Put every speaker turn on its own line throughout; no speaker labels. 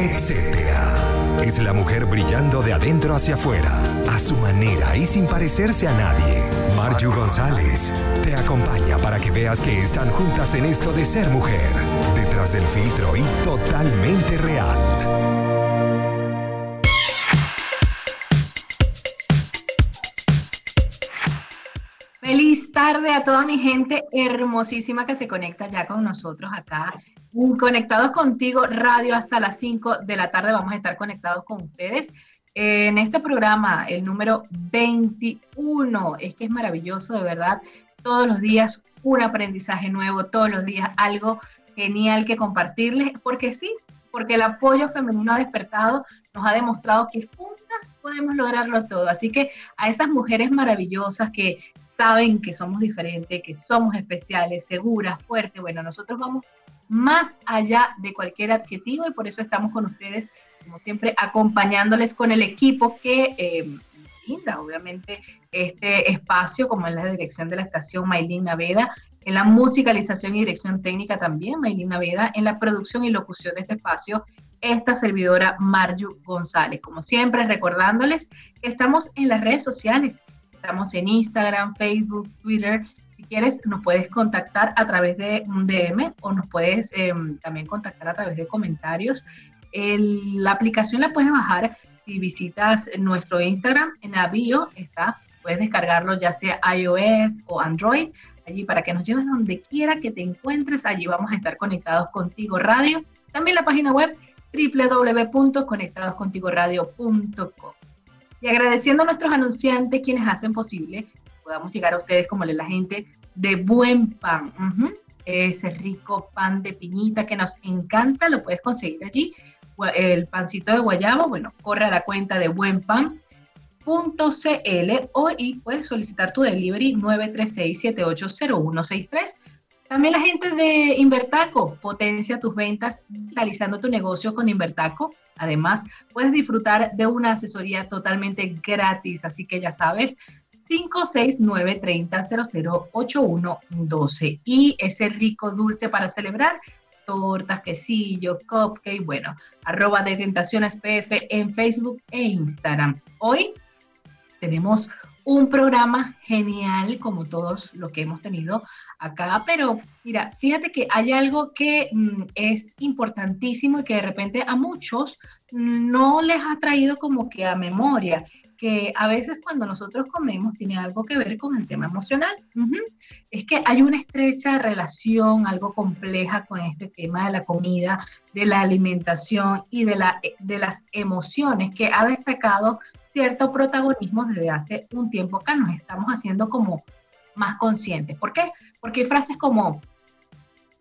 etcétera. Es la mujer brillando de adentro hacia afuera, a su manera y sin parecerse a nadie. Marju González te acompaña para que veas que están juntas en esto de ser mujer, detrás del filtro y totalmente real.
Feliz tarde a toda mi gente hermosísima que se conecta ya con nosotros acá. Conectados contigo, radio hasta las 5 de la tarde. Vamos a estar conectados con ustedes en este programa, el número 21. Es que es maravilloso, de verdad. Todos los días un aprendizaje nuevo, todos los días algo genial que compartirles, porque sí, porque el apoyo femenino ha despertado, nos ha demostrado que juntas podemos lograrlo todo. Así que a esas mujeres maravillosas que saben que somos diferentes, que somos especiales, seguras, fuertes. Bueno, nosotros vamos más allá de cualquier adjetivo y por eso estamos con ustedes, como siempre, acompañándoles con el equipo que eh, obviamente, este espacio, como en la dirección de la estación Maylin Naveda, en la musicalización y dirección técnica también, Maylin Naveda, en la producción y locución de este espacio, esta servidora Marju González. Como siempre, recordándoles que estamos en las redes sociales, Estamos en Instagram, Facebook, Twitter. Quieres, nos puedes contactar a través de un DM o nos puedes em, también contactar a través de comentarios. la aplicación la puedes bajar si visitas nuestro Instagram. En la bio está, puedes descargarlo ya sea iOS o Android. Allí para que nos lleves donde quiera que te encuentres. Allí vamos a estar conectados contigo radio. También la página web www.conectadoscontigoradio.com. Y agradeciendo a nuestros anunciantes quienes hacen posible que podamos llegar a ustedes como la gente de Buen Pan. Ese rico pan de piñita que nos encanta, lo puedes conseguir allí. El pancito de guayabo, bueno, corre a la cuenta de buenpan.cl o y puedes solicitar tu delivery 936-780163. También la gente de Invertaco potencia tus ventas realizando tu negocio con Invertaco. Además, puedes disfrutar de una asesoría totalmente gratis, así que ya sabes, 569-3000-8112. Y ese rico dulce para celebrar, tortas, quesillo, cupcake, bueno, arroba de tentaciones PF en Facebook e Instagram. Hoy tenemos un programa genial como todos los que hemos tenido acá, pero mira, fíjate que hay algo que mm, es importantísimo y que de repente a muchos no les ha traído como que a memoria, que a veces cuando nosotros comemos tiene algo que ver con el tema emocional. Es que hay una estrecha relación, algo compleja con este tema de la comida, de la alimentación y de, la, de las emociones que ha destacado cierto protagonismo desde hace un tiempo acá. Nos estamos haciendo como más conscientes. ¿Por qué? Porque hay frases como,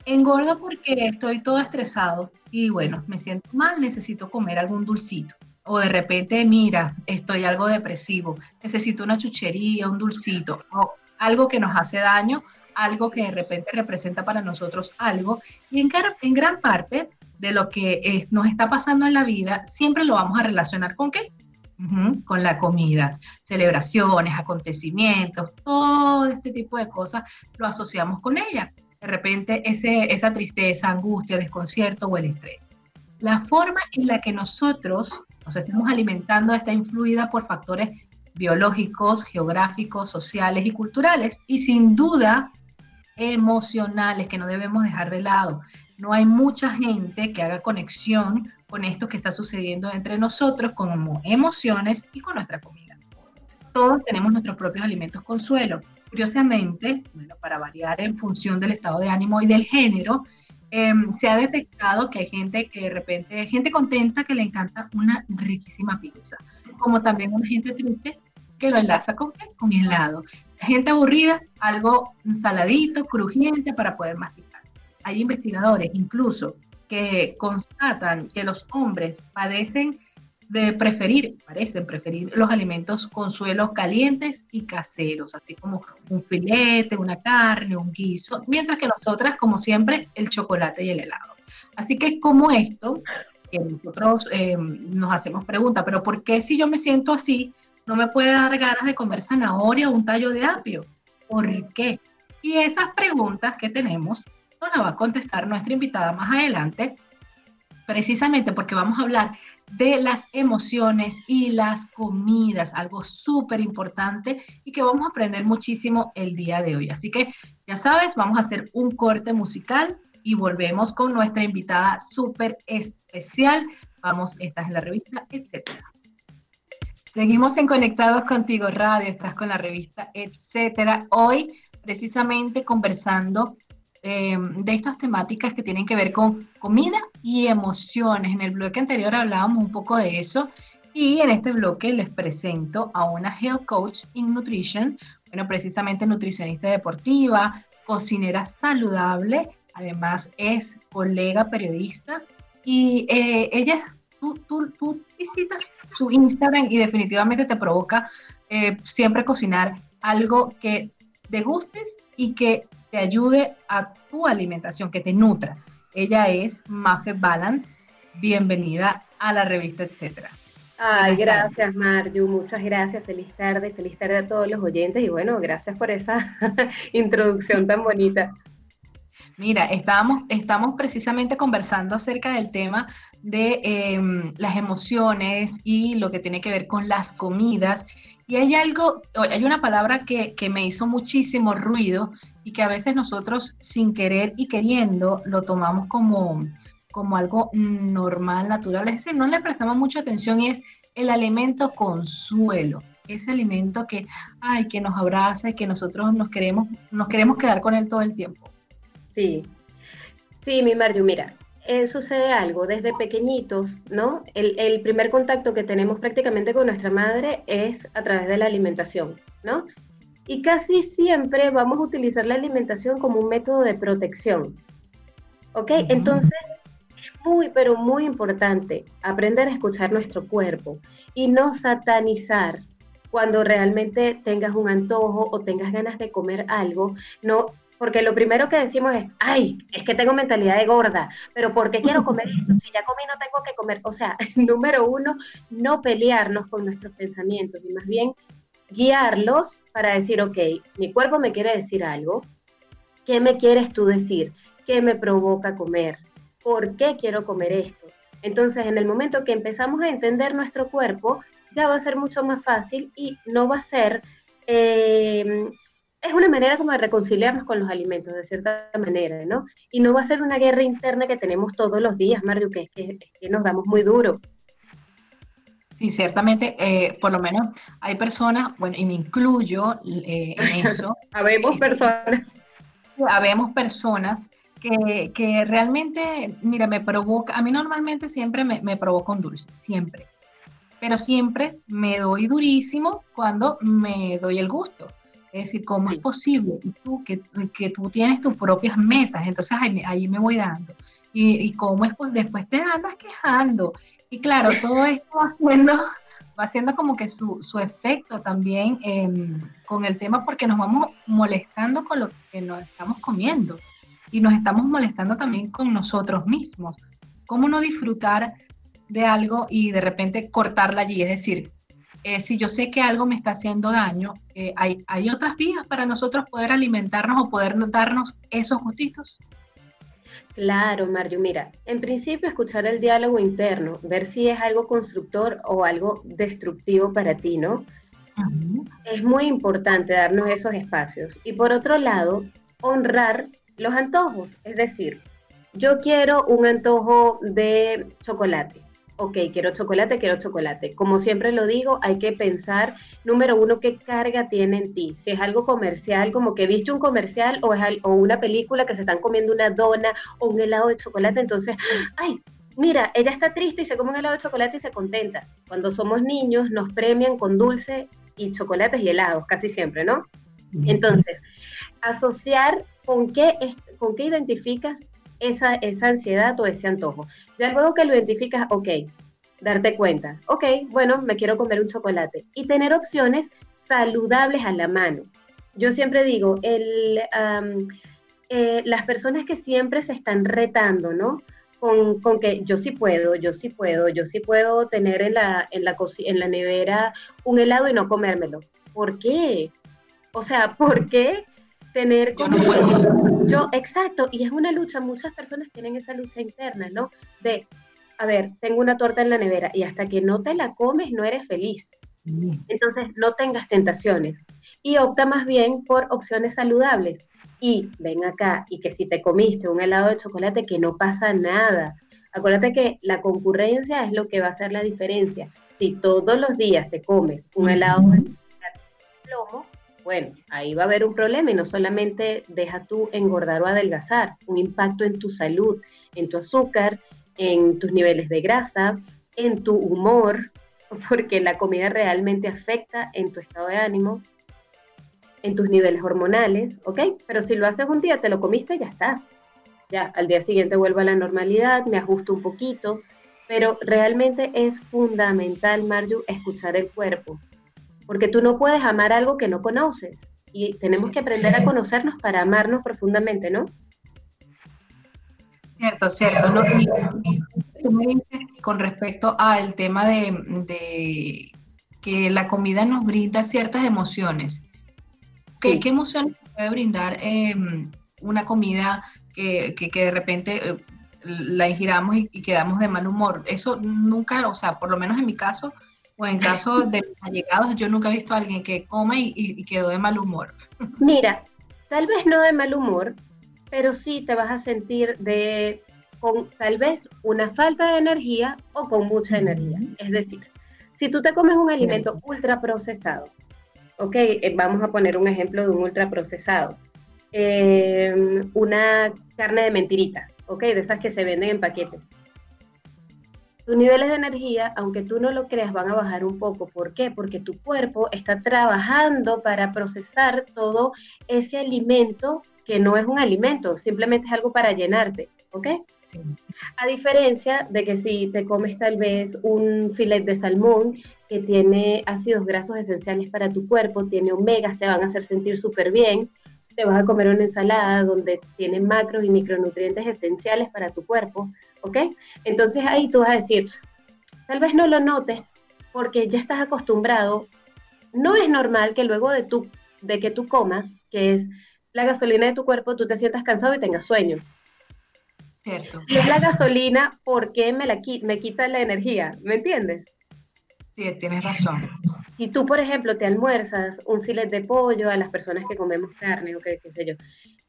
engordo porque estoy todo estresado y bueno, me siento mal, necesito comer algún dulcito. O de repente, mira, estoy algo depresivo, necesito una chuchería, un dulcito, o algo que nos hace daño, algo que de repente representa para nosotros algo. Y en, gran parte de lo que nos está pasando en la vida, siempre lo vamos a relacionar con qué? Con la comida, celebraciones, acontecimientos, todo este tipo de cosas lo asociamos con ella. De repente ese, esa tristeza, angustia, desconcierto o el estrés. La forma en la que nosotros nos estamos alimentando está influida por factores biológicos, geográficos, sociales y culturales y sin duda emocionales que no debemos dejar de lado. No hay mucha gente que haga conexión con esto que está sucediendo entre nosotros como emociones y con nuestra comida. Todos tenemos nuestros propios alimentos consuelo. Curiosamente, bueno, para variar en función del estado de ánimo y del género, em, se ha detectado que hay gente que de repente, gente contenta que le encanta una riquísima pizza, como también una gente triste que lo enlaza con, con helado. Gente aburrida, algo saladito, crujiente para poder masticar. Hay investigadores incluso que constatan que los hombres padecen de preferir, parecen preferir los alimentos con suelos calientes y caseros, así como un filete, una carne, un guiso, mientras que nosotras, como siempre, el chocolate y el helado. Así que como esto, que nosotros eh, nos hacemos preguntas, pero ¿por qué si yo me siento así, no me puede dar ganas de comer zanahoria o un tallo de apio? ¿Por qué? Y esas preguntas que tenemos nos la va a contestar nuestra invitada más adelante, precisamente porque vamos a hablar de las emociones y las comidas, algo súper importante y que vamos a aprender muchísimo el día de hoy. Así que ya sabes, vamos a hacer un corte musical y volvemos con nuestra invitada súper especial. Vamos, esta es la revista, etcétera. Seguimos en Conectados Contigo Radio, estás con la revista, etcétera. Hoy precisamente conversando em, de estas temáticas que tienen que ver con comida y emociones. En el bloque anterior hablábamos un poco de eso y en este bloque les presento a una Health Coach in Nutrition, bueno, precisamente nutricionista deportiva, cocinera saludable, además es colega periodista y eh, ella, tú, tú, visitas su Instagram y definitivamente te provoca eh, siempre cocinar algo que te gustes y que te ayude a tu alimentación, que te nutra. Ella es Mafe Balance. Bienvenida a la revista, etcétera.
Ay, gracias Marju, muchas gracias, feliz tarde, feliz tarde a todos los oyentes y bueno, gracias por esa introducción tan bonita.
Mira, estábamos, estamos precisamente conversando acerca del tema de em, las emociones y lo que tiene que ver con las comidas. Y hay algo, hay una palabra que, que me hizo muchísimo ruido y que a veces nosotros sin querer y queriendo lo tomamos como, como algo normal, natural. Es decir, no le prestamos mucha atención y es el alimento consuelo. Ese alimento que, ay, que nos abraza y que nosotros nos queremos, nos queremos quedar con él todo el tiempo.
Sí, sí, mi Mario, mira, eh, sucede algo desde pequeñitos, ¿no? El, primer contacto que tenemos prácticamente con nuestra madre es a través de la alimentación, ¿no? Y casi siempre vamos a utilizar la alimentación como un método de protección, ¿ok? Entonces, es muy, pero muy importante aprender a escuchar nuestro cuerpo y no satanizar cuando realmente tengas un antojo o tengas ganas de comer algo, no porque lo primero que decimos es, ay, es que tengo mentalidad de gorda, pero ¿por qué quiero comer esto? Si ya comí no tengo que comer. O sea, número uno, no pelearnos con nuestros pensamientos y más bien guiarlos para decir, ok, mi cuerpo me quiere decir algo, ¿qué me quieres tú decir? ¿Qué me provoca comer? ¿Por qué quiero comer esto? Entonces, en el momento que empezamos a entender nuestro cuerpo, ya va a ser mucho más fácil y no va a ser eh, es una manera como de reconciliarnos con los alimentos, de cierta manera, ¿no? Y no va a ser una guerra interna que tenemos todos los días, Mario, que es que, nos damos muy duro.
Sí, ciertamente, eh, por lo menos hay personas, bueno, y me incluyo eh, en eso.
habemos personas.
Habemos personas que, que, realmente, mira, me provoca, a mí normalmente siempre me, me provoca un dulce, siempre. Pero siempre me doy durísimo cuando me doy el gusto. Es decir, ¿cómo es posible tú, que, que, tú tienes tus propias metas? Entonces ahí, ahí me voy dando. Y, y, cómo es, pues después te andas quejando. Y claro, todo esto va haciendo, va haciendo como que su, su efecto también em, con el tema porque nos vamos molestando con lo que nos estamos comiendo. Y nos estamos molestando también con nosotros mismos. ¿Cómo no disfrutar de algo y de repente cortarla allí? Es decir, eh, si yo sé que algo me está haciendo daño, eh, hay, hay otras vías para nosotros poder alimentarnos o poder darnos esos gustitos.
Claro, Mario, mira, en principio escuchar el diálogo interno, ver si es algo constructor o algo destructivo para ti, ¿no? Es muy importante darnos esos espacios. Y por otro lado, honrar los antojos, es decir, yo quiero un antojo de chocolate ok, quiero chocolate, quiero chocolate. Como siempre lo digo, hay que pensar, número uno, qué carga tiene en ti. Si es algo comercial, como que viste un comercial o, es, o una película que se están comiendo una dona o un helado de chocolate, entonces, ay, mira, ella está triste y se come un helado de chocolate y se contenta. Cuando somos niños nos premian con dulce y chocolates y helados, casi siempre, ¿no? Entonces, asociar con qué, con qué identificas esa, esa ansiedad o ese antojo. Ya luego que lo identificas, ok, darte cuenta, ok, bueno, me quiero comer un chocolate y tener opciones saludables a la mano. Yo siempre digo, el, eh, las personas que siempre se están retando, ¿no? Con, con, que yo sí puedo, yo sí puedo, yo sí puedo tener en la, en la, en la nevera un helado y no comérmelo. ¿Por qué? O sea, ¿por qué tener como yo, exacto, y es una lucha, muchas personas tienen esa lucha interna, ¿no? De a ver, tengo una torta en la nevera y hasta que no te la comes no eres feliz. Mm. Entonces, no tengas tentaciones y opta más bien por opciones saludables. Y ven acá, y que si te comiste un helado de chocolate, que no pasa nada. Acuérdate que la concurrencia es lo que va a hacer la diferencia. Si todos los días te comes un helado de plomo, bueno, ahí va a haber un problema y no solamente deja tú engordar o adelgazar, un impacto en tu salud, en tu azúcar, en tus niveles de grasa, en tu humor, porque la comida realmente afecta en tu estado de ánimo, en tus niveles hormonales, ¿ok? Pero si lo haces un día, te lo comiste, ya está. Ya, al día siguiente vuelvo a la normalidad, me ajusto un poquito, pero realmente es fundamental, Marju, escuchar el cuerpo, porque tú no puedes amar algo que no conoces y tenemos que aprender a conocernos para amarnos profundamente, ¿no?
Cierto, cierto. No, tú me dices con respecto al tema de, que la comida nos brinda ciertas emociones. ¿Qué, emociones puede brindar em, una comida que, de repente eh, la ingiramos y, quedamos de mal humor? Eso nunca, o sea, por lo menos en mi caso, o en caso de mis allegados, yo nunca he visto a alguien que come y, y quedó de mal humor.
Mira, tal vez no de mal humor, pero sí te vas a sentir de con tal vez una falta de energía o con mucha energía. Es decir, si tú te comes un alimento ultraprocesado, ok, eh, vamos a poner un ejemplo de un ultraprocesado, eh, una carne de mentiritas, ok, de esas que se venden en paquetes. Tus niveles de energía, aunque tú no lo creas, van a bajar un poco. ¿Por qué? Porque tu cuerpo está trabajando para procesar todo ese alimento que no es un alimento, simplemente es algo para llenarte, ¿ok? A diferencia de que si te comes tal vez un filet de salmón que tiene ácidos grasos esenciales para tu cuerpo, tiene omegas, te van a hacer sentir súper bien, te vas a comer una ensalada donde tiene macros y micronutrientes esenciales para tu cuerpo, ¿ok? Entonces ahí tú vas a decir, tal vez no lo notes porque ya estás acostumbrado. No es normal que luego de, tu, de que tú comas, que es la gasolina de tu cuerpo, tú te sientas cansado y tengas sueño.
Cierto.
Si es la gasolina, ¿por qué me, la, me quita la energía? ¿Me entiendes?
Sí, tienes razón.
Si tú, por ejemplo, te almuerzas un filet de pollo a las personas que comemos carne o qué, sé yo,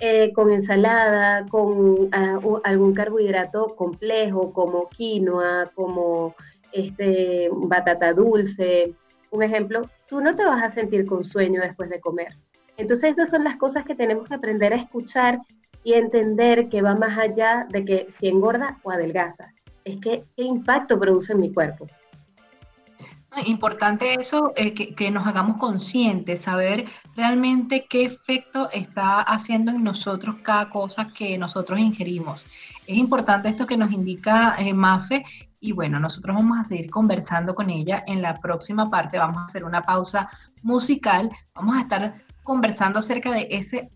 eh, con ensalada, con ah, algún carbohidrato complejo como quinoa, como este, batata dulce, un ejemplo, tú no te vas a sentir con sueño después de comer. Entonces esas son las cosas que tenemos que aprender a escuchar y entender que va más allá de que si engorda o adelgaza. Es que qué impacto produce en mi cuerpo.
Importante eso, eh, que, nos hagamos conscientes, saber realmente qué efecto está haciendo en nosotros cada cosa que nosotros ingerimos. Es importante esto que nos indica eh, Mafe y bueno, nosotros vamos a seguir conversando con ella en la próxima parte. Vamos a hacer una pausa musical. Vamos a estar conversando acerca de ese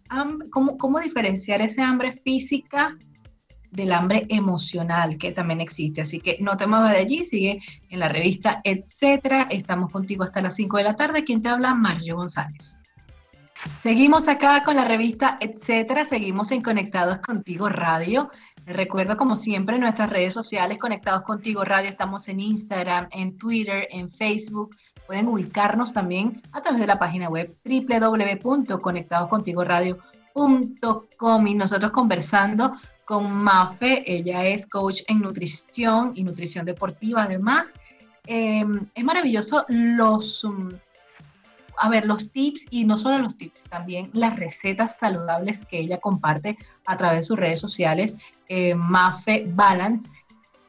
cómo, cómo diferenciar ese hambre física del hambre emocional que también existe. Así que no te muevas de allí, sigue en la revista Etcétera. Estamos contigo hasta las 5 de la tarde. ¿Quién te habla? Mario González. Seguimos acá con la revista Etcétera. Seguimos en Conectados Contigo Radio. Les recuerdo, como siempre, nuestras redes sociales Conectados Contigo Radio. Estamos en Instagram, en Twitter, en Facebook. Pueden ubicarnos también a través de la página web www.conectadoscontigoradio.com y nosotros conversando con Mafe, ella es coach en nutrición y nutrición deportiva además. Em, es maravilloso los, um, a ver, los tips y no solo los tips, también las recetas saludables que ella comparte a través de sus redes sociales, eh, Mafe Balance,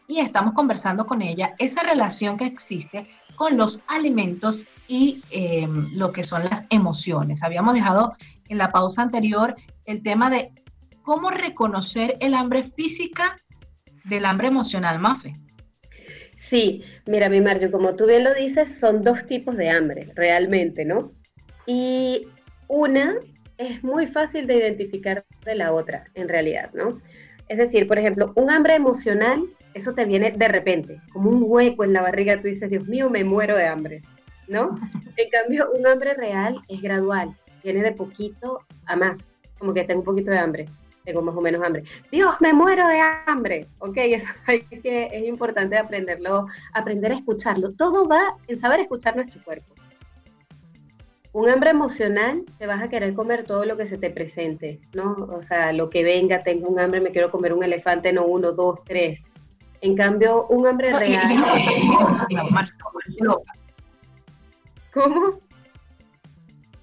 y estamos conversando con ella esa relación que existe con los alimentos y em, lo que son las emociones. Habíamos dejado en la pausa anterior el tema de cómo reconocer el hambre física del hambre emocional, Mafe.
Sí, mira, mi Mario, como tú bien lo dices, son dos tipos de hambre, realmente, ¿no? Y una es muy fácil de identificar de la otra, en realidad, ¿no? Es decir, por ejemplo, un hambre emocional eso te viene de repente, como un hueco en la barriga, tú dices, Dios mío, me muero de hambre, ¿no? En cambio, un hambre real es gradual, viene de poquito a más, como que tengo un poquito de hambre. Tengo más o menos hambre. Dios, me muero de hambre. Ok, eso que, es importante aprenderlo, aprender a escucharlo. Todo va en saber escuchar nuestro cuerpo. Un hambre emocional, te vas a querer comer todo lo que se te presente, ¿no? O sea, lo que venga, tengo un hambre, me quiero comer un elefante, no uno, dos, tres. En cambio, un hambre real.
¿Cómo?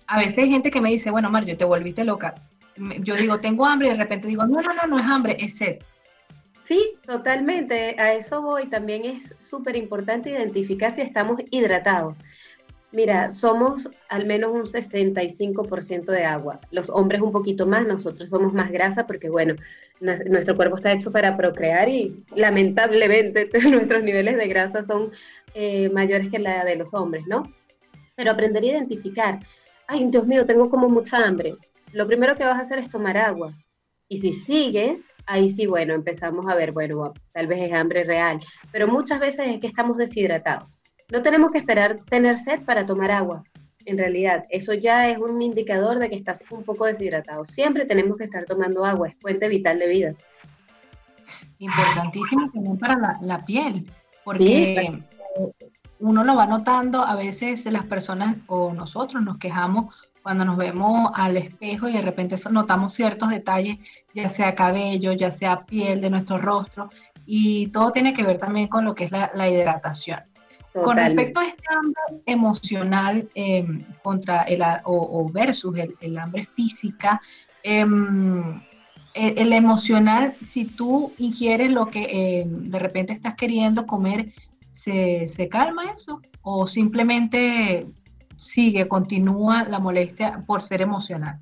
A veces hay gente que me dice, bueno, Mario, te volviste loca yo digo, tengo hambre y de repente digo, no, no, no, no es hambre, es sed.
Sí, totalmente, a eso voy. También es súper importante identificar si estamos hidratados. Mira, somos al menos un 65% de agua. Los hombres un poquito más, nosotros somos más grasa porque, bueno, nuestro cuerpo está hecho para procrear y lamentablemente nuestros niveles de grasa son eh, mayores que la de los hombres, ¿no? Pero aprender a identificar, ay, Dios mío, tengo como mucha hambre lo primero que vas a hacer es tomar agua. Y si sigues, ahí sí, bueno, empezamos a ver, bueno, tal vez es hambre real, pero muchas veces es que estamos deshidratados. No tenemos que esperar tener sed para tomar agua. En realidad, eso ya es un indicador de que estás un poco deshidratado. Siempre tenemos que estar tomando agua, es fuente vital de vida.
Importantísimo también para la, piel, porque uno lo va notando, a veces las personas o nosotros nos quejamos cuando nos vemos al espejo y de repente notamos ciertos detalles, ya sea cabello, ya sea piel de nuestro rostro, y todo tiene que ver también con lo que es la, hidratación. Con respecto a este hambre emocional em, contra el, o, versus el, hambre física, em, el, emocional, si tú ingieres lo que em, de repente estás queriendo comer, ¿se, ¿se calma eso? ¿O simplemente sigue, continúa la molestia por ser emocional?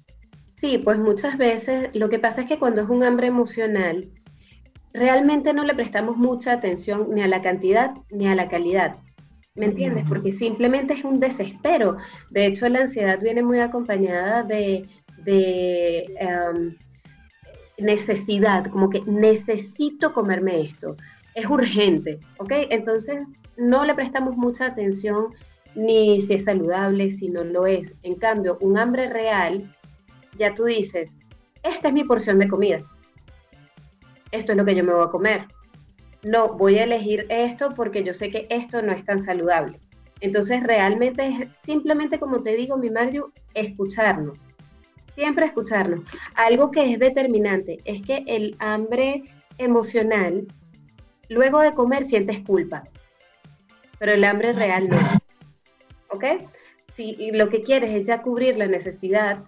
Sí, pues muchas veces lo que pasa es que cuando es un hambre emocional, realmente no le prestamos mucha atención ni a la cantidad ni a la calidad. ¿Me entiendes? Porque simplemente es un desespero. De hecho, la ansiedad viene muy acompañada de, em, necesidad, como que necesito comerme esto. Es urgente, ¿ok? Entonces, no le prestamos mucha atención ni si es saludable, si no lo es. En cambio, un hambre real, ya tú dices, esta es mi porción de comida. Esto es lo que yo me voy a comer. No, voy a elegir esto porque yo sé que esto no es tan saludable. Entonces, realmente es simplemente, como te digo, mi Mario, escucharnos. Siempre escucharnos. Algo que es determinante es que el hambre emocional, luego de comer sientes culpa, pero el hambre real no. ¿Ok? Si lo que quieres es ya cubrir la necesidad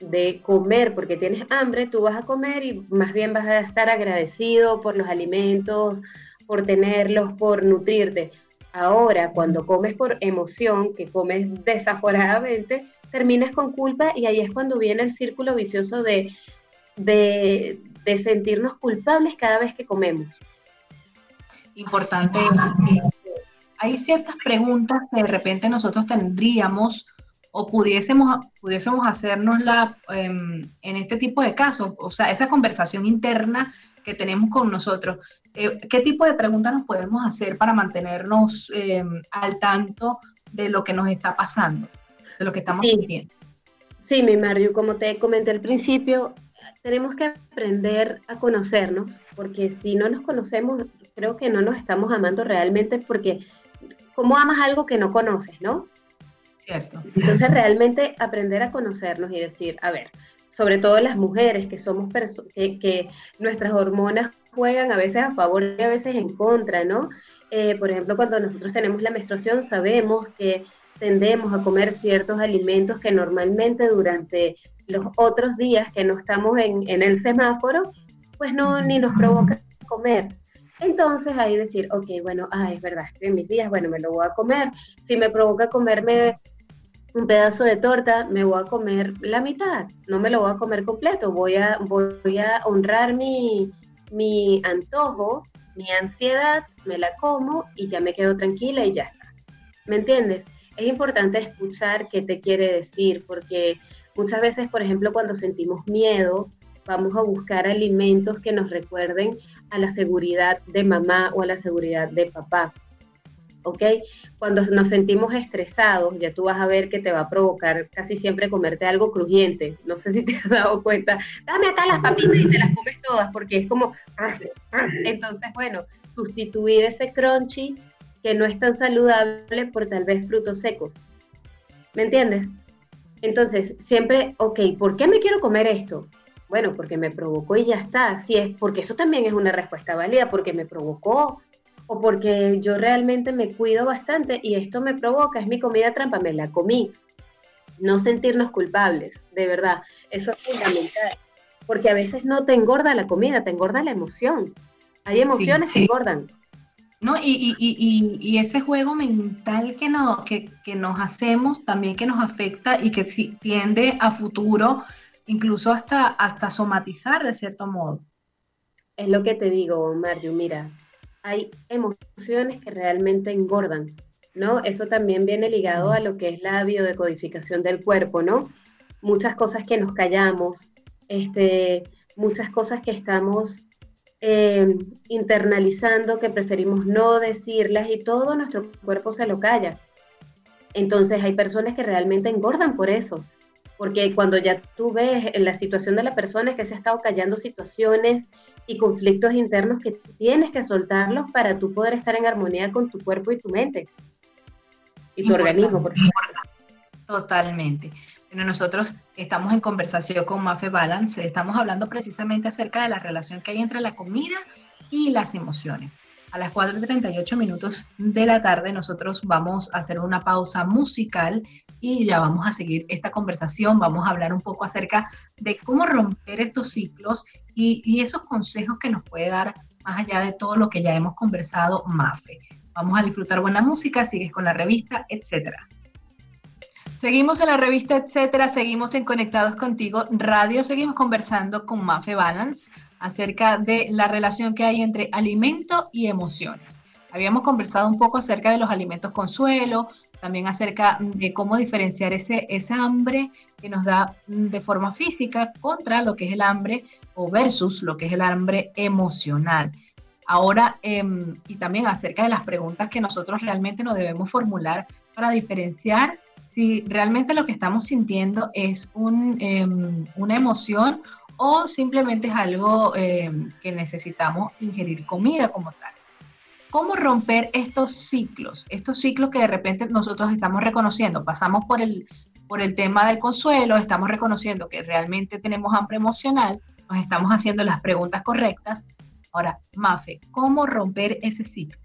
de comer porque tienes hambre, tú vas a comer y más bien vas a estar agradecido por los alimentos, por tenerlos, por nutrirte. Ahora, cuando comes por emoción, que comes desaforadamente, terminas con culpa y ahí es cuando viene el círculo vicioso de, de, de sentirnos culpables cada vez que comemos.
Importante hay ciertas preguntas que de repente nosotros tendríamos o pudiésemos, pudiésemos hacernosla em, en este tipo de casos, o sea, esa conversación interna que tenemos con nosotros. Eh, ¿Qué tipo de preguntas nos podemos hacer para mantenernos em, al tanto de lo que nos está pasando, de lo que estamos sintiendo?
Sí, mi Mario, como te comenté al principio, tenemos que aprender a conocernos, porque si no nos conocemos, creo que no nos estamos amando realmente porque ¿cómo amas algo que no conoces, no?
Cierto.
Entonces realmente aprender a conocernos y decir, a ver, sobre todo las mujeres que somos que, que, nuestras hormonas juegan a veces a favor y a veces en contra, ¿no? Eh, por ejemplo, cuando nosotros tenemos la menstruación sabemos que tendemos a comer ciertos alimentos que normalmente durante los otros días que no estamos en, en el semáforo, pues no, ni nos provoca comer. Entonces ahí decir, ok, bueno, ah, es verdad, estoy en mis días, bueno, me lo voy a comer. Si me provoca comerme un pedazo de torta, me voy a comer la mitad, no me lo voy a comer completo, voy a, voy a honrar mi, mi antojo, mi ansiedad, me la como y ya me quedo tranquila y ya está. ¿Me entiendes? Es importante escuchar qué te quiere decir, porque muchas veces, por ejemplo, cuando sentimos miedo, vamos a buscar alimentos que nos recuerden a la seguridad de mamá o a la seguridad de papá. ¿ok? Cuando nos sentimos estresados, ya tú vas a ver que te va a provocar casi siempre comerte algo crujiente. No sé si te has dado cuenta. Dame acá las papitas y te las comes todas porque es como... Entonces, bueno, sustituir ese crunchy que no es tan saludable por tal vez frutos secos. ¿Me entiendes? Entonces, siempre, ok, ¿por qué me quiero comer esto? Bueno, porque me provocó y ya está. Así es, porque eso también es una respuesta válida, porque me provocó o porque yo realmente me cuido bastante y esto me provoca, es mi comida trampa, me la comí. No sentirnos culpables, de verdad, eso es fundamental, porque a veces no te engorda la comida, te engorda la emoción. Hay emociones que engordan.
¿no? Y, y, y, ese juego mental que, no, que, que, nos hacemos también que nos afecta y que tiende a futuro incluso hasta, hasta somatizar de cierto modo.
Es lo que te digo, Mario, mira, hay emociones que realmente engordan, ¿no? Eso también viene ligado a lo que es la biodecodificación del cuerpo, ¿no? Muchas cosas que nos callamos, este, muchas cosas que estamos eh, internalizando que preferimos no decirlas y todo nuestro cuerpo se lo calla. Entonces hay personas que realmente engordan por eso, porque cuando ya tú ves en la situación de la persona es que se ha estado callando situaciones y conflictos internos que tienes que soltarlos para tú poder estar en armonía con tu cuerpo y tu mente y tu organismo.
Totalmente. Bueno, nosotros estamos en conversación con Mafe Balance, estamos hablando precisamente acerca de la relación que hay entre la comida y las emociones. A las 4.38 minutos de la tarde nosotros vamos a hacer una pausa musical y ya vamos a seguir esta conversación, vamos a hablar un poco acerca de cómo romper estos ciclos y, y esos consejos que nos puede dar más allá de todo lo que ya hemos conversado Mafe. Vamos a disfrutar buena música, sigues con la revista, etcétera. Seguimos en la revista, etcétera, seguimos en Conectados Contigo Radio, seguimos conversando con Mafe Balance acerca de la relación que hay entre alimento y emociones. Habíamos conversado un poco acerca de los alimentos consuelo, también acerca de cómo diferenciar ese, ese hambre que nos da de forma física contra lo que es el hambre o versus lo que es el hambre emocional. Ahora, em, y también acerca de las preguntas que nosotros realmente nos debemos formular para diferenciar si realmente lo que estamos sintiendo es em, una emoción o simplemente es algo em, que necesitamos ingerir comida como tal. ¿Cómo romper estos ciclos? Estos ciclos que de repente nosotros estamos reconociendo. Pasamos por el, por el tema del consuelo, estamos reconociendo que realmente tenemos hambre emocional, nos estamos haciendo las preguntas correctas. Ahora, Mafe, ¿cómo romper ese ciclo?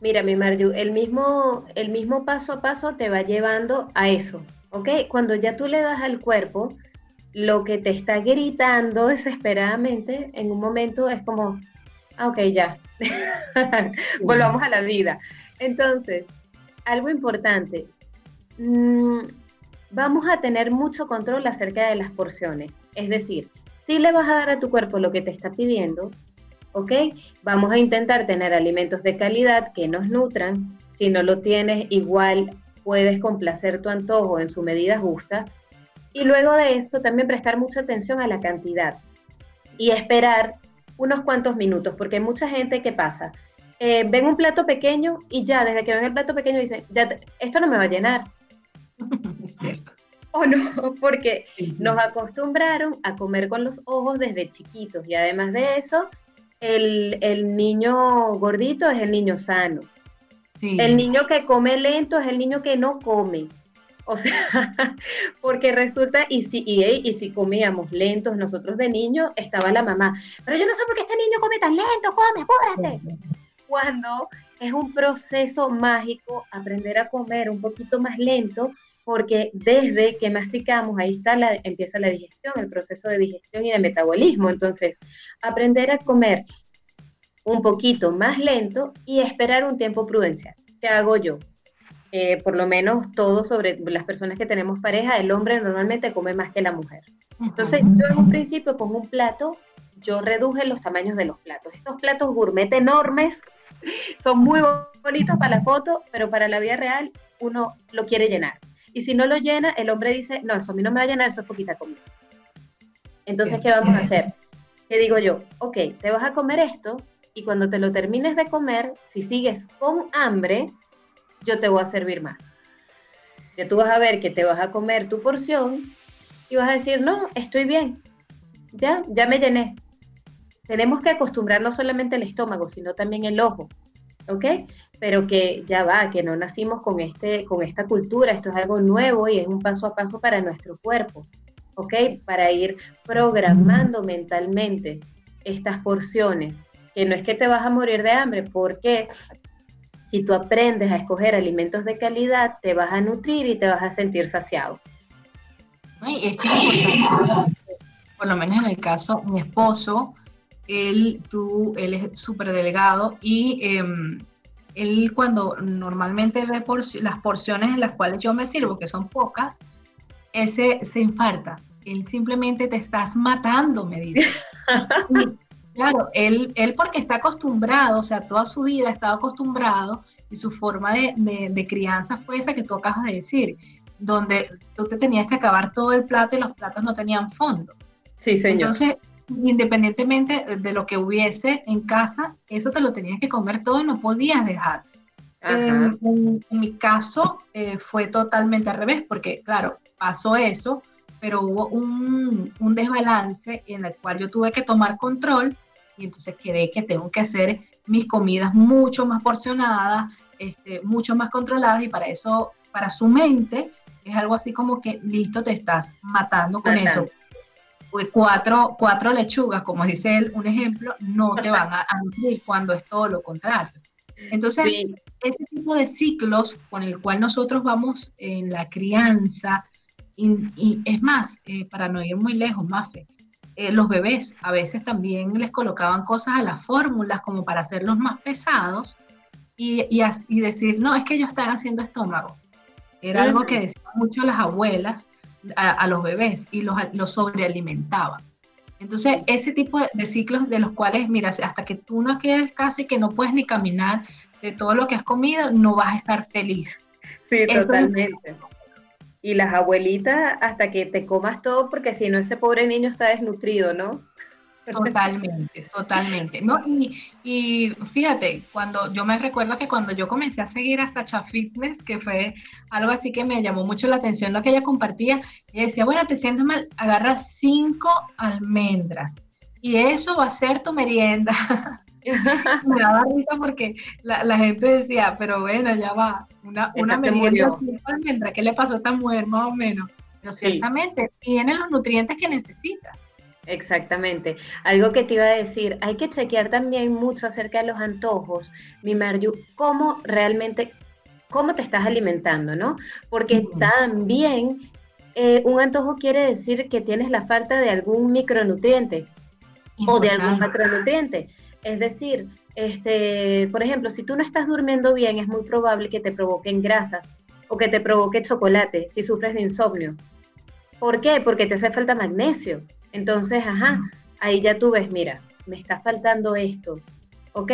Mira, mi Marju, el mismo, el mismo paso a paso te va llevando a eso, ¿ok? Cuando ya tú le das al cuerpo lo que te está gritando desesperadamente, en un momento es como, ah, ok, ya, volvamos a la vida. Entonces, algo importante, mm, vamos a tener mucho control acerca de las porciones, es decir, si le vas a dar a tu cuerpo lo que te está pidiendo, ¿ok? Vamos a intentar tener alimentos de calidad que nos nutran. Si no lo tienes, igual puedes complacer tu antojo en su medida justa. Y luego de esto también prestar mucha atención a la cantidad y esperar unos cuantos minutos, porque hay mucha gente que pasa, eh, ven un plato pequeño y ya, desde que ven el plato pequeño dicen, ya, esto no me va a llenar.
Es cierto.
O no, porque nos acostumbraron a comer con los ojos desde chiquitos y además de eso, el, niño gordito es el niño sano. El niño que come lento es el niño que no come. O sea, porque resulta, y si, y, si comíamos lentos nosotros de niño, estaba la mamá, pero yo no sé por qué este niño come tan lento, come, apúrate. Cuando es un proceso mágico aprender a comer un poquito más lento porque desde que masticamos, ahí está la, empieza la digestión, el proceso de digestión y de metabolismo. Entonces, aprender a comer un poquito más lento y esperar un tiempo prudencial. ¿Qué hago yo? Eh, por lo menos todo sobre las personas que tenemos pareja, el hombre normalmente come más que la mujer. Entonces, yo en un principio pongo un plato, yo reduje los tamaños de los platos. Estos platos gourmet enormes son muy bonitos para la foto, pero para la vida real uno lo quiere llenar. Y si no lo llena, el hombre dice, no, eso a mí no me va a llenar, eso es poquita comida. Entonces, ¿qué vamos a hacer? ¿Qué digo yo? Ok, te vas a comer esto, y cuando te lo termines de comer, si sigues con hambre, yo te voy a servir más. Ya tú vas a ver que te vas a comer tu porción y vas a decir, no, estoy bien, ya, ya me llené. Tenemos que acostumbrar no solamente el estómago, sino también el ojo, ¿ok? Pero que ya va, que no nacimos con, este, con esta cultura, esto es algo nuevo y es un paso a paso para nuestro cuerpo, ¿ok? Para ir programando mentalmente estas porciones, que no es que te vas a morir de hambre, porque si tú aprendes a escoger alimentos de calidad, te vas a nutrir y te vas a sentir saciado.
es que por lo menos en el caso, mi esposo, él, tú, él es súper delgado y em, él cuando normalmente ve por, las porciones en las cuales yo me sirvo, que son pocas, él se, se infarta. Él simplemente te estás matando, me dice. claro, él, él porque está acostumbrado, o sea, toda su vida ha estado acostumbrado y su forma de, de crianza fue esa que tú acabas de decir, donde tú te tenías que acabar todo el plato y los platos no tenían fondo.
Sí, señor.
Entonces, independientemente de lo que hubiese en casa, eso te lo tenías que comer todo y no podías dejar. En, mi caso eh, fue totalmente al revés, porque claro, pasó eso, pero hubo un, un, desbalance en el cual yo tuve que tomar control y entonces quedé que tengo que hacer mis comidas mucho más porcionadas, este, mucho más controladas y para eso, para su mente, es algo así como que listo, te estás matando con eso cuatro, cuatro lechugas, como dice él, un ejemplo, no te van a, nutrir cuando es todo lo contrario. Entonces, ese tipo de ciclos con el cual nosotros vamos en la crianza, y, es más, eh, para no ir muy lejos, Mafe, eh, los bebés a veces también les colocaban cosas a las fórmulas como para hacerlos más pesados y, y, decir, no, es que ellos están haciendo estómago. Era algo que decían mucho las abuelas, a, los bebés y los, los sobrealimentaban. Entonces, ese tipo de, ciclos de los cuales, mira, hasta que tú no quedes casi que no puedes ni caminar de todo lo que has comido, no vas a estar feliz.
Sí, totalmente. Y las abuelitas, hasta que te comas todo, porque si no, ese pobre niño está desnutrido, ¿no?
Totalmente, totalmente. ¿no? Y, fíjate, cuando yo me recuerdo que cuando yo comencé a seguir a Sacha Fitness, que fue algo así que me llamó mucho la atención lo que ella compartía, ella decía, bueno, te sientes mal, agarra cinco almendras y eso va a ser tu merienda. me daba risa porque la, gente decía, pero bueno, ya va, una, una merienda almendra, ¿qué le pasó a esta mujer más o menos? Pero ciertamente tiene los nutrientes que necesita.
Exactamente. Algo que te iba a decir, hay que chequear también mucho acerca de los antojos, mi Marju, cómo realmente, cómo te estás alimentando, ¿no? Porque también eh, un antojo quiere decir que tienes la falta de algún micronutriente o de algún macronutriente. Es decir, este, por ejemplo, si tú no estás durmiendo bien, es muy probable que te provoquen grasas o que te provoque chocolate si sufres de insomnio. ¿Por qué? Porque te hace falta magnesio. Entonces, ajá, ahí ya tú ves, mira, me está faltando esto, ¿ok?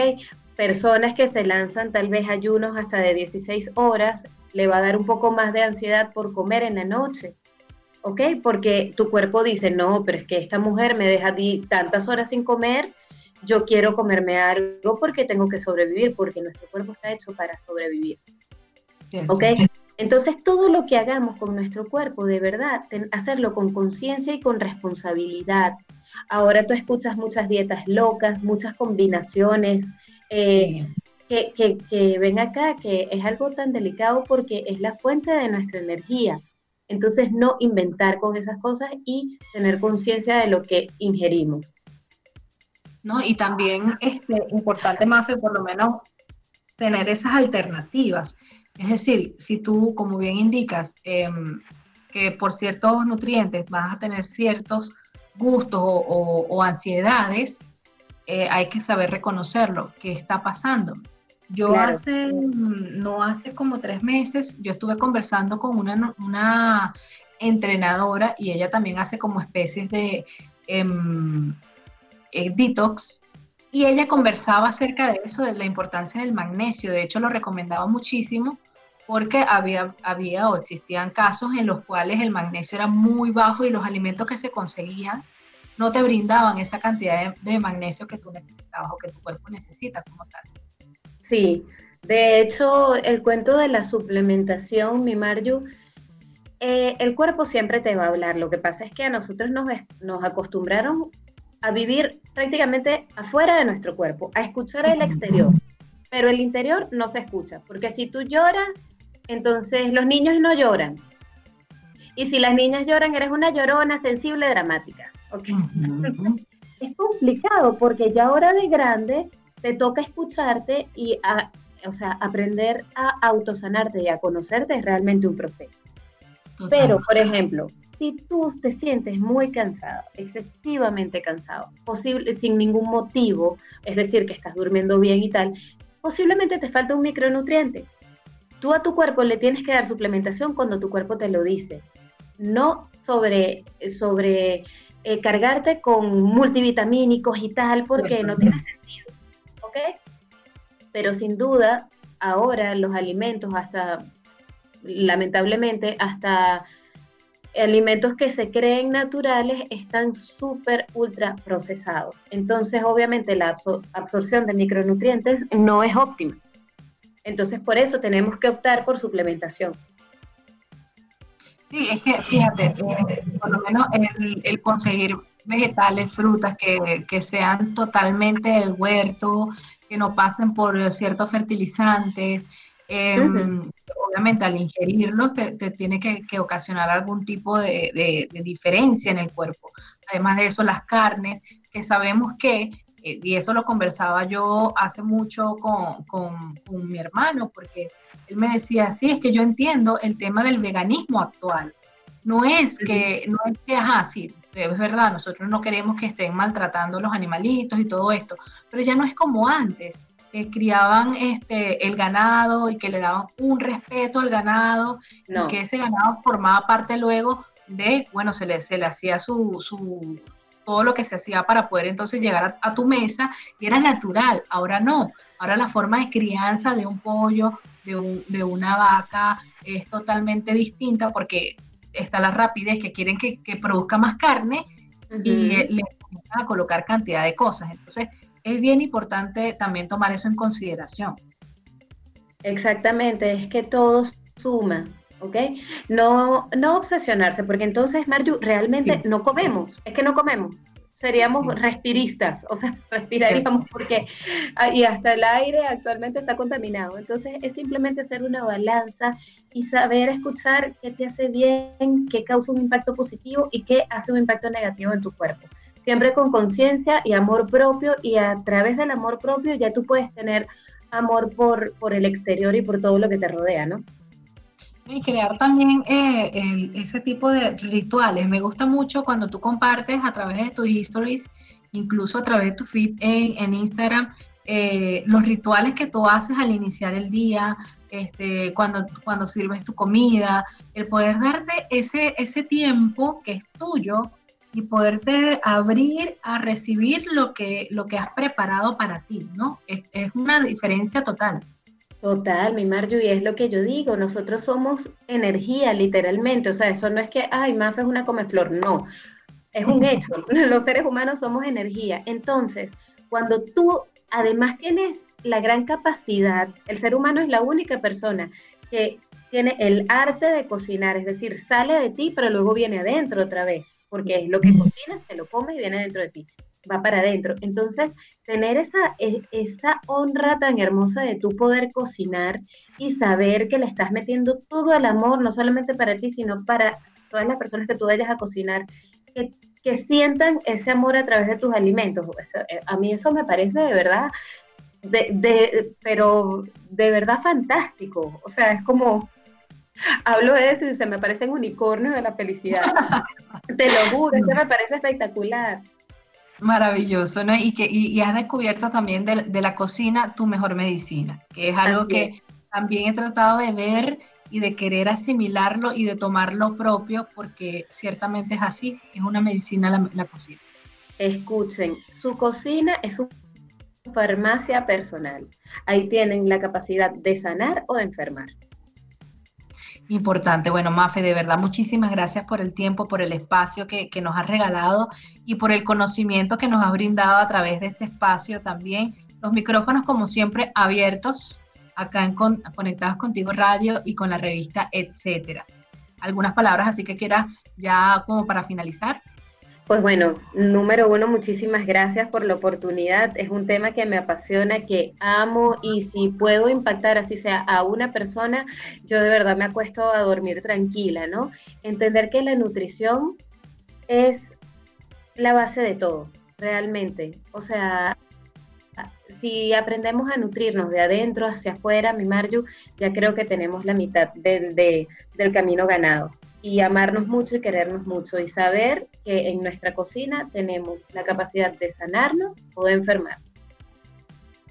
Personas que se lanzan tal vez ayunos hasta de 16 horas, le va a dar un poco más de ansiedad por comer en la noche, ¿ok? Porque tu cuerpo dice, no, pero es que esta mujer me deja tantas horas sin comer, yo quiero comerme algo porque tengo que sobrevivir, porque nuestro cuerpo está hecho para sobrevivir. ¿Ok? Entonces, todo lo que hagamos con nuestro cuerpo, de verdad, hacerlo con conciencia y con responsabilidad. Ahora tú escuchas muchas dietas locas, muchas combinaciones, eh, que, que, ven acá, que es algo tan delicado porque es la fuente de nuestra energía. Entonces, no inventar con esas cosas y tener conciencia de lo que ingerimos.
¿No? Y también este, importante, Mafe, por lo menos tener esas alternativas. Es decir, si tú, como bien indicas, em, que por ciertos nutrientes vas a tener ciertos gustos o, ansiedades, eh, hay que saber reconocerlo, qué está pasando. Yo hace, no hace como tres meses, yo estuve conversando con una, una entrenadora y ella también hace como especies de em, eh, detox y ella conversaba acerca de eso, de la importancia del magnesio. De hecho, lo recomendaba muchísimo porque había, había o existían casos en los cuales el magnesio era muy bajo y los alimentos que se conseguían no te brindaban esa cantidad de, magnesio que tú necesitabas o que tu cuerpo necesita como tal.
Sí, de hecho, el cuento de la suplementación, mi Marju, eh, el cuerpo siempre te va a hablar. Lo que pasa es que a nosotros nos, nos acostumbraron a vivir prácticamente afuera de nuestro cuerpo, a escuchar el exterior, pero el interior no se escucha, porque si tú lloras, entonces los niños no lloran. Y si las niñas lloran, eres una llorona sensible, dramática. es complicado porque ya ahora de grande te toca escucharte y o sea, aprender a autosanarte y a conocerte es realmente un proceso. Pero, por ejemplo, si tú te sientes muy cansado, excesivamente cansado, posible, sin ningún motivo, es decir, que estás durmiendo bien y tal, posiblemente te falta un micronutriente. Tú a tu cuerpo le tienes que dar suplementación cuando tu cuerpo te lo dice, no sobre, sobre eh, cargarte con multivitamínicos y tal, porque no tiene sentido. ¿Ok? Pero sin duda, ahora los alimentos, hasta lamentablemente, hasta alimentos que se creen naturales están súper ultra procesados. Entonces, obviamente, la absorción de micronutrientes no es óptima. Entonces, por eso tenemos que optar por suplementación.
Sí, es que fíjate, eh, por lo menos el, conseguir vegetales, frutas que, sean totalmente del huerto, que no pasen por ciertos fertilizantes, Em, obviamente al ingerirlos te, tiene que, ocasionar algún tipo de, diferencia en el cuerpo. Además de eso, las carnes, que sabemos que, eh, y eso lo conversaba yo hace mucho con, mi hermano, porque él me decía, sí, es que yo entiendo el tema del veganismo actual. No es que, no es que, ajá, sí, es verdad, nosotros no queremos que estén maltratando los animalitos y todo esto, pero ya no es como antes que criaban este, el ganado y que le daban un respeto al ganado, y que ese ganado formaba parte luego de, bueno, se le, se le hacía su, su, todo lo que se hacía para poder entonces llegar a, tu mesa y era natural, ahora no, ahora la forma de crianza de un pollo, de, un, de una vaca es totalmente distinta porque está la rapidez que quieren que, produzca más carne y le, le a colocar cantidad de cosas. Entonces, es bien importante también tomar eso en consideración.
Exactamente, es que todo suma, ¿ok? No, no obsesionarse, porque entonces, Marju, realmente no comemos, es que no comemos. Seríamos respiristas, o sea, respiraríamos porque, ah, y hasta el aire actualmente está contaminado. Entonces, es simplemente hacer una balanza y saber escuchar qué te hace bien, qué causa un impacto positivo y qué hace un impacto negativo en tu cuerpo siempre con conciencia y amor propio y a través del amor propio ya tú puedes tener amor por, por el exterior y por todo lo que te rodea, ¿no?
Y crear también eh, ese tipo de rituales. Me gusta mucho cuando tú compartes a través de tus stories, incluso a través de tu feed en, Instagram, eh, los rituales que tú haces al iniciar el día, este, cuando, cuando sirves tu comida, el poder darte ese, ese tiempo que es tuyo y poderte abrir a recibir lo que, lo que has preparado para ti, ¿no? Es, una diferencia total.
Total, mi Marju, y es lo que yo digo, nosotros somos energía, literalmente, o sea, eso no es que, ay, Mafe es una comeflor, no, es un hecho, los seres humanos somos energía. Entonces, cuando tú además tienes la gran capacidad, el ser humano es la única persona que tiene el arte de cocinar, es decir, sale de ti, pero luego viene adentro otra vez porque es lo que cocinas, te lo comes y viene dentro de ti, va para adentro. Entonces, tener esa, e, esa honra tan hermosa de tu poder cocinar y saber que le estás metiendo todo el amor, no solamente para ti, sino para todas las personas que tú vayas a cocinar, que, que sientan ese amor a través de tus alimentos. Eh, a mí eso me parece de verdad, de, de, pero de verdad fantástico. O sea, es como hablo de eso y se me parecen unicornios de la felicidad. Te lo juro, eso me parece espectacular.
Maravilloso, ¿no? Y que y, has descubierto también de, la cocina tu mejor medicina, que es algo que también he tratado de ver y de querer asimilarlo y de tomarlo propio, porque ciertamente es así, es una medicina la, la cocina.
Escuchen, su cocina es su farmacia personal. Ahí tienen la capacidad de sanar o de enfermar.
Importante. Bueno, Mafe, de verdad, muchísimas gracias por el tiempo, por el espacio que, nos has regalado y por el conocimiento que nos has brindado a través de este espacio también. Los micrófonos, como siempre, abiertos acá en Conectados Contigo Radio y con la revista, etcétera. Algunas palabras así que quiera ya como para finalizar.
Pues bueno, número uno, muchísimas gracias por la oportunidad. Es un tema que me apasiona, que amo y si puedo impactar así sea a una persona, yo de verdad me acuesto a dormir tranquila, ¿no? Entender que la nutrición es la base de todo, realmente. O sea, si aprendemos a nutrirnos de adentro hacia afuera, mi Marju, ya creo que tenemos la mitad del, del camino ganado y amarnos mucho y querernos mucho y saber que en nuestra cocina tenemos la capacidad de sanarnos o de enfermar.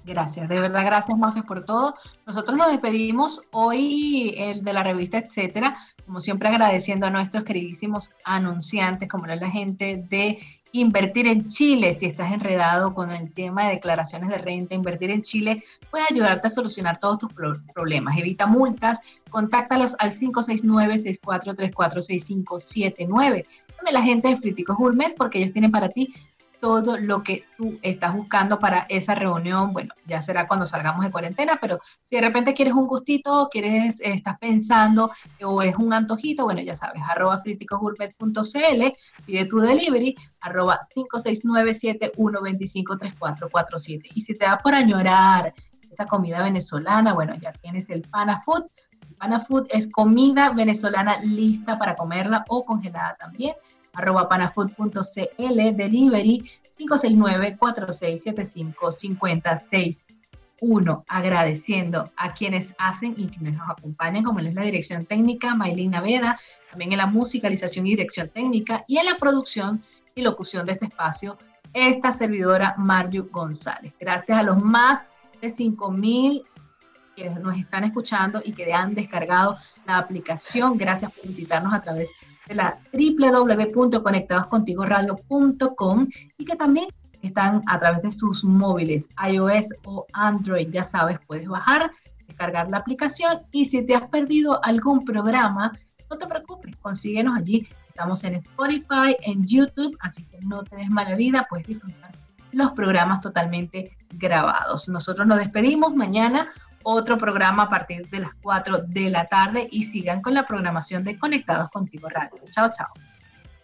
Gracias, de verdad, gracias Mafe por todo. Nosotros nos despedimos hoy el de la revista, etcétera, como siempre agradeciendo a nuestros queridísimos anunciantes, como la gente de Invertir en Chile, si estás enredado con el tema de declaraciones de renta, Invertir en Chile puede ayudarte a solucionar todos tus problemas. Evita multas, contáctalos al 569-6434-6579 con el agente de Friticos Gourmet porque ellos tienen para ti todo lo que tú estás buscando para esa reunión. Bueno, ya será cuando salgamos de cuarentena, pero si de repente quieres un gustito, quieres, estás pensando o es un antojito, bueno, ya sabes, arroba friticosgourmet.cl, pide tu delivery, arroba 569-7125-3447. Y si te da por añorar esa comida venezolana, bueno, ya tienes el Pana Food. Pana Food es comida venezolana lista para comerla o congelada también arroba panafood.cl, delivery 569-4675-5061. Agradeciendo a quienes hacen y quienes nos acompañan, como es la dirección técnica, Maylin Naveda, también en la musicalización y dirección técnica, y en la producción y locución de este espacio, esta servidora Marju González. Gracias a los más de 5.000 que nos están escuchando y que han descargado la aplicación. Gracias por visitarnos a través de de la www.conectadoscontigoradio.com y que también están a través de sus móviles iOS o Android. Ya sabes, puedes bajar, descargar la aplicación y si te has perdido algún programa, no te preocupes, consíguenos allí. Estamos en Spotify, en YouTube, así que no te des mala vida, puedes disfrutar los programas totalmente grabados. Nosotros nos despedimos mañana otro programa a partir de las 4 de la tarde y sigan con la programación de Conectados Contigo Radio. Chao, chao.